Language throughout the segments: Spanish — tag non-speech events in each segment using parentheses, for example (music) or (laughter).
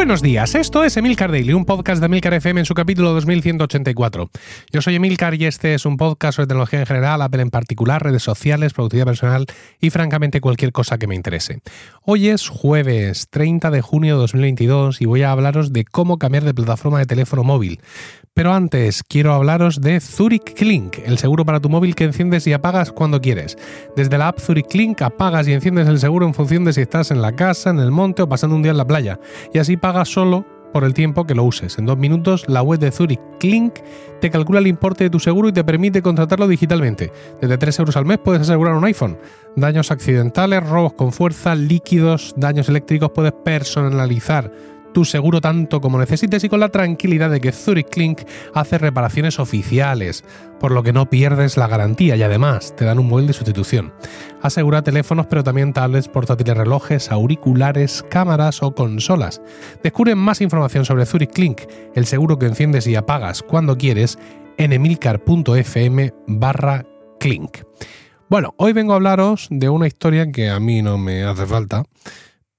Buenos días, esto es Emilcar Daily, un podcast de Emilcar FM en su capítulo 2184. Yo soy Emilcar y este es un podcast sobre tecnología en general, Apple en particular, redes sociales, productividad personal y francamente cualquier cosa que me interese. Hoy es jueves 30 de junio de 2022 y voy a hablaros de cómo cambiar de plataforma de teléfono móvil. Pero antes quiero hablaros de Zurich Clink, el seguro para tu móvil que enciendes y apagas cuando quieres. Desde la app Zurich Clink apagas y enciendes el seguro en función de si estás en la casa, en el monte o pasando un día en la playa. Y así pagas solo por el tiempo que lo uses. En dos minutos, la web de Zurich Clink te calcula el importe de tu seguro y te permite contratarlo digitalmente. Desde 3 euros al mes puedes asegurar un iPhone. Daños accidentales, robos con fuerza, líquidos, daños eléctricos, puedes personalizar tu seguro tanto como necesites y con la tranquilidad de que Zurich Clink hace reparaciones oficiales, por lo que no pierdes la garantía y además te dan un móvil de sustitución. Asegura teléfonos pero también tablets, portátiles, relojes, auriculares, cámaras o consolas. Descubre más información sobre Zurich Clink, el seguro que enciendes y apagas cuando quieres en emilcar.fm barra clink. Bueno, hoy vengo a hablaros de una historia que a mí no me hace falta,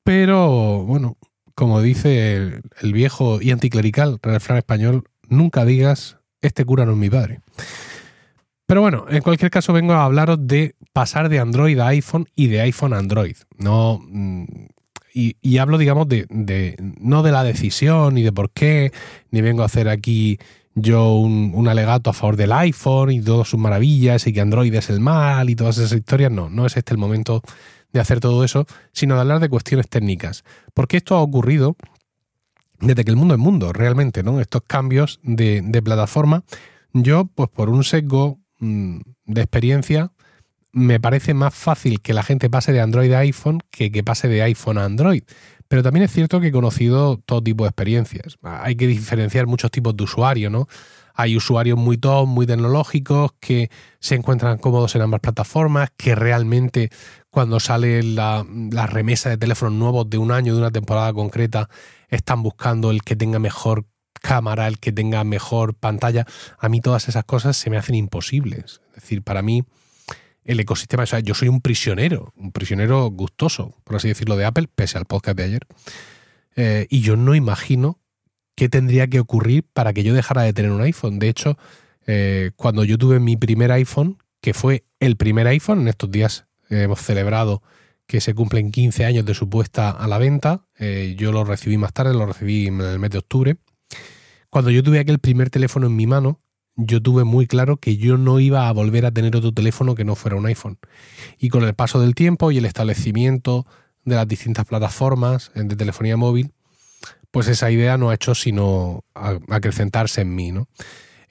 pero bueno, como dice el, viejo y anticlerical refrán español, nunca digas, este cura no es mi padre. Pero bueno, en cualquier caso vengo a hablaros de pasar de Android a iPhone y de iPhone a Android. No, mm, y, hablo, digamos, de, no de la decisión ni de por qué, ni vengo a hacer aquí yo un, un, alegato a favor del iPhone y todas sus maravillas y que Android es el mal y todas esas historias. No, no es este el momento de hacer todo eso, sino de hablar de cuestiones técnicas. Porque esto ha ocurrido desde que el mundo es mundo, realmente, ¿no? Estos cambios de, plataforma. Yo, pues por un sesgo mm, de experiencia, me parece más fácil que la gente pase de Android a iPhone que que pase de iPhone a Android. Pero también es cierto que he conocido todo tipo de experiencias. Hay que diferenciar muchos tipos de usuarios, ¿no? Hay usuarios muy top, muy tecnológicos, que se encuentran cómodos en ambas plataformas, que realmente cuando sale la, remesa de teléfonos nuevos de un año, de una temporada concreta, están buscando el que tenga mejor cámara, el que tenga mejor pantalla. A mí todas esas cosas se me hacen imposibles. Es decir, para mí el ecosistema, o sea, yo soy un prisionero, un prisionero gustoso, por así decirlo, de Apple, pese al podcast de ayer. Eh, y yo no imagino qué tendría que ocurrir para que yo dejara de tener un iPhone. De hecho, eh, cuando yo tuve mi primer iPhone, que fue el primer iPhone, en estos días hemos celebrado que se cumplen 15 años de su puesta a la venta, eh, yo lo recibí más tarde, lo recibí en el mes de octubre. Cuando yo tuve aquel primer teléfono en mi mano, yo tuve muy claro que yo no iba a volver a tener otro teléfono que no fuera un iPhone. Y con el paso del tiempo y el establecimiento de las distintas plataformas de telefonía móvil, pues esa idea no ha hecho sino acrecentarse en mí, ¿no?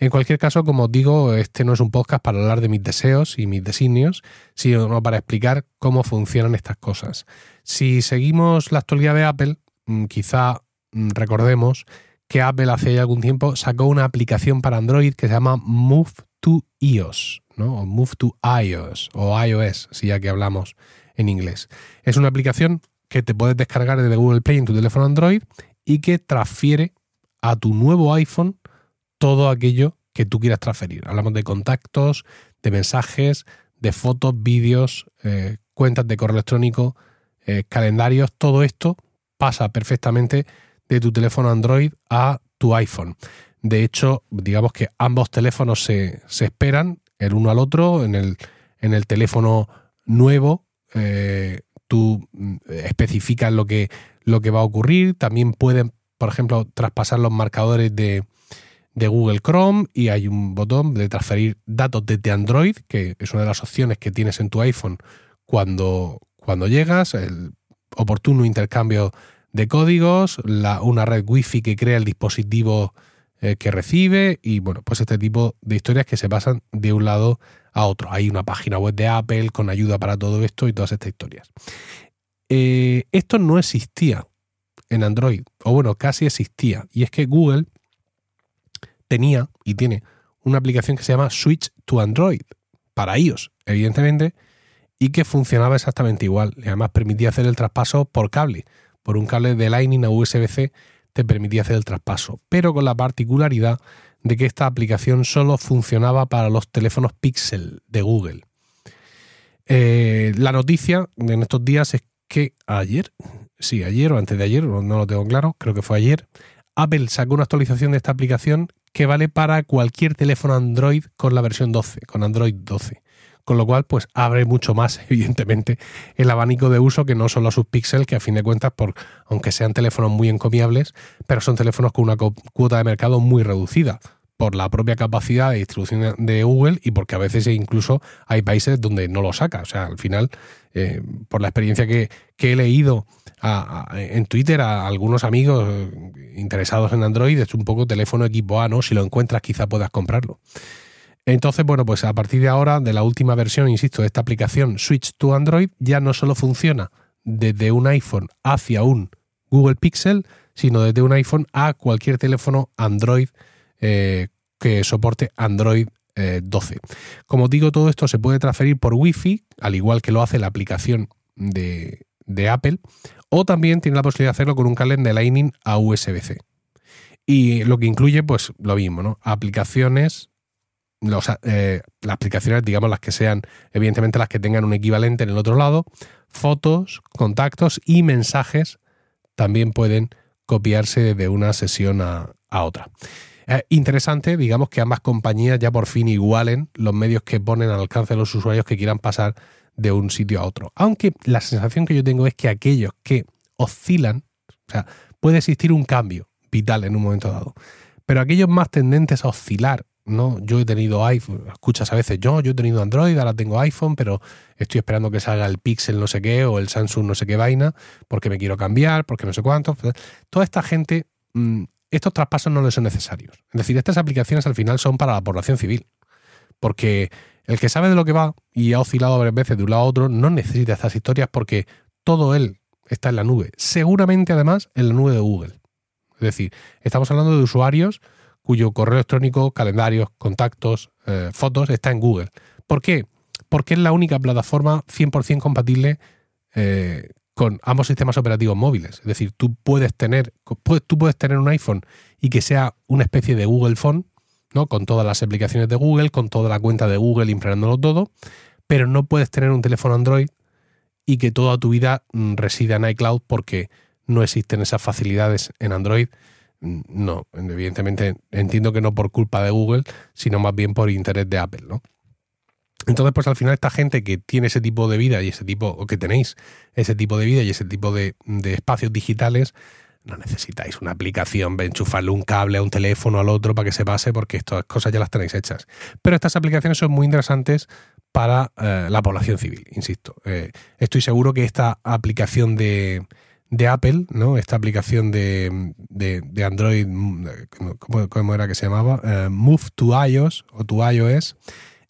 En cualquier caso, como os digo, este no es un podcast para hablar de mis deseos y mis designios, sino para explicar cómo funcionan estas cosas. Si seguimos la actualidad de Apple, mm, quizá mm, recordemos que Apple hace ya algún tiempo sacó una aplicación para Android que se llama Move to iOS, ¿no? O Move to iOS o iOS, si ya que hablamos en inglés. Es una aplicación que te puedes descargar desde Google Play en tu teléfono Android y que transfiere a tu nuevo iPhone todo aquello que tú quieras transferir. Hablamos de contactos, de mensajes, de fotos, vídeos, eh, cuentas de correo electrónico, eh, calendarios, todo esto pasa perfectamente de tu teléfono Android a tu iPhone. De hecho, digamos que ambos teléfonos se, esperan el uno al otro. En el, en el teléfono nuevo, eh, tú mm, especificas lo que, lo que va a ocurrir. También pueden, por ejemplo, traspasar los marcadores de, Google Chrome y hay un botón de transferir datos desde Android, que es una de las opciones que tienes en tu iPhone cuando, cuando llegas, el oportuno intercambio de códigos, la, una red Wi-Fi que crea el dispositivo eh, que recibe y bueno, pues este tipo de historias que se pasan de un lado a otro. Hay una página web de Apple con ayuda para todo esto y todas estas historias. Eh, esto no existía en Android, o bueno, casi existía, y es que Google tenía y tiene una aplicación que se llama Switch to Android, para iOS, evidentemente, y que funcionaba exactamente igual. Además permitía hacer el traspaso por cable, por un cable de Lightning a USB-C te permitía hacer el traspaso, pero con la particularidad de que esta aplicación solo funcionaba para los teléfonos Pixel de Google. Eh, la noticia en estos días es que ayer, sí, ayer o antes de ayer, no lo tengo claro, creo que fue ayer, Apple sacó una actualización de esta aplicación que vale para cualquier teléfono Android con la versión 12, con Android 12. Con lo cual, pues abre mucho más, (laughs) evidentemente, el abanico de uso que no solo sus Pixel, que a fin de cuentas, por, aunque sean teléfonos muy encomiables, pero son teléfonos con una cuota de mercado muy reducida por la propia capacidad de distribución de Google y porque a veces incluso hay países donde no lo saca. O sea, al final, eh, por la experiencia que, he leído en Twitter a algunos amigos eh, interesados en Android, es un poco teléfono equipo A, ¿no? Si lo encuentras quizá puedas comprarlo. Entonces, bueno, pues a partir de ahora, de la última versión, insisto, de esta aplicación Switch to Android, ya no solo funciona desde un iPhone hacia un Google Pixel, sino desde un iPhone a cualquier teléfono Android eh, que soporte Android 12. Eh, Como digo, todo esto se puede transferir por Wi-Fi, al igual que lo hace la aplicación de, Apple, o también tiene la posibilidad de hacerlo con un cable de Lightning a USB-C. Y lo que incluye, pues lo mismo, ¿no? Aplicaciones, eh, las aplicaciones, digamos, las que sean, evidentemente las que tengan un equivalente en el otro lado, fotos, contactos y mensajes también pueden copiarse de una sesión a otra. Es interesante, digamos, que ambas compañías ya por fin igualen los medios que ponen al alcance de los usuarios que quieran pasar de un sitio a otro. Aunque la sensación que yo tengo es que aquellos que oscilan, o sea, puede existir un cambio vital en un momento dado, pero aquellos más tendentes a oscilar, ¿no? Yo he tenido iPhone, escuchas a veces, yo, yo he tenido Android, ahora tengo iPhone, pero estoy esperando que salga el Pixel no sé qué o el Samsung no sé qué vaina, porque me quiero cambiar, porque no sé cuánto. Toda esta gente mm, estos traspasos no les son necesarios. Es decir, estas aplicaciones al final son para la población civil. Porque el que sabe de lo que va y ha oscilado varias veces de un lado a otro no necesita estas historias porque todo él está en la nube. Seguramente además en la nube de Google. Es decir, estamos hablando de usuarios cuyo correo electrónico, calendarios, contactos, eh, fotos está en Google. ¿Por qué? Porque es la única plataforma 100% compatible eh, con ambos sistemas operativos móviles. Es decir, tú puedes tener, tú puedes tener un iPhone y que sea una especie de Google Phone, ¿no? Con todas las aplicaciones de Google, con toda la cuenta de Google implementándolo todo, pero no puedes tener un teléfono Android y que toda tu vida mm, resida en iCloud porque no existen esas facilidades en Android. Mm, no, evidentemente entiendo que no por culpa de Google, sino más bien por interés de Apple, ¿no? Entonces, pues al final esta gente que tiene ese tipo de vida y ese tipo, o que tenéis ese tipo de vida y ese tipo de, espacios digitales, no necesitáis una aplicación, enchufarle un cable a un teléfono al otro para que se pase, porque estas cosas ya las tenéis hechas. Pero estas aplicaciones son muy interesantes para eh, la población civil, insisto. Eh, estoy seguro que esta aplicación de, Apple, ¿no? Esta aplicación de, Android, ¿cómo, era que se llamaba? Eh, Move to iOS o to iOS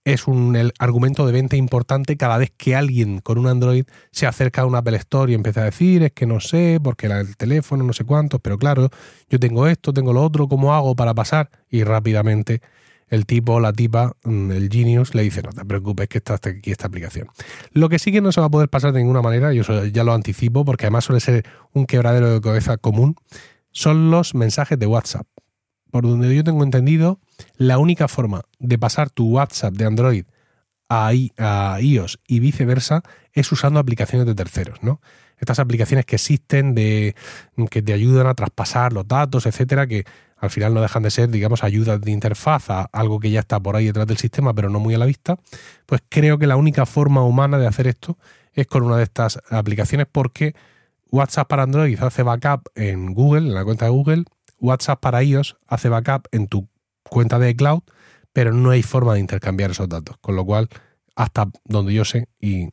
es un argumento de venta importante cada vez que alguien con un Android se acerca a una Apple Store y empieza a decir, es que no sé, porque el teléfono, no sé cuántos, pero claro, yo tengo esto, tengo lo otro, ¿cómo hago para pasar? Y rápidamente el tipo la tipa, mm, el Genius, le dice, no te preocupes que está aquí esta aplicación. Lo que sí que no se va a poder pasar de ninguna manera, yo ya lo anticipo, porque además suele ser un quebradero de cabeza común, son los mensajes de WhatsApp por donde yo tengo entendido, la única forma de pasar tu WhatsApp de Android a, iOS y viceversa es usando aplicaciones de terceros, ¿no? Estas aplicaciones que existen de que te ayudan a traspasar los datos, etcétera, que al final no dejan de ser, digamos, ayudas de interfaz a algo que ya está por ahí detrás del sistema, pero no muy a la vista. Pues creo que la única forma humana de hacer esto es con una de estas aplicaciones porque WhatsApp para Android hace backup en Google, en la cuenta de Google, WhatsApp para iOS hace backup en tu cuenta de cloud, pero no hay forma de intercambiar esos datos. Con lo cual, hasta donde yo sé, y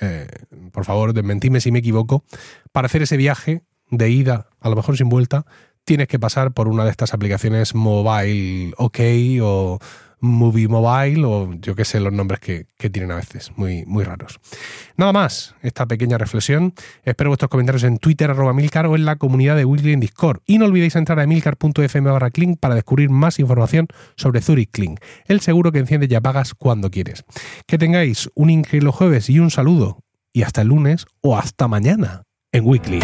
eh, por favor, desmentime si me equivoco, para hacer ese viaje de ida, a lo mejor sin vuelta, tienes que pasar por una de estas aplicaciones mobile OK o Movie Mobile o yo qué sé los nombres que, tienen a veces, muy, muy raros. Nada más, esta pequeña reflexión. Espero vuestros comentarios en Twitter, arroba Milcar o en la comunidad de Weekly en Discord. Y no olvidéis entrar a milcar.fm barra Clink para descubrir más información sobre Zurich Clink, el seguro que enciende y apagas cuando quieres. Que tengáis un increíble jueves y un saludo. Y hasta el lunes o hasta mañana en Weekly.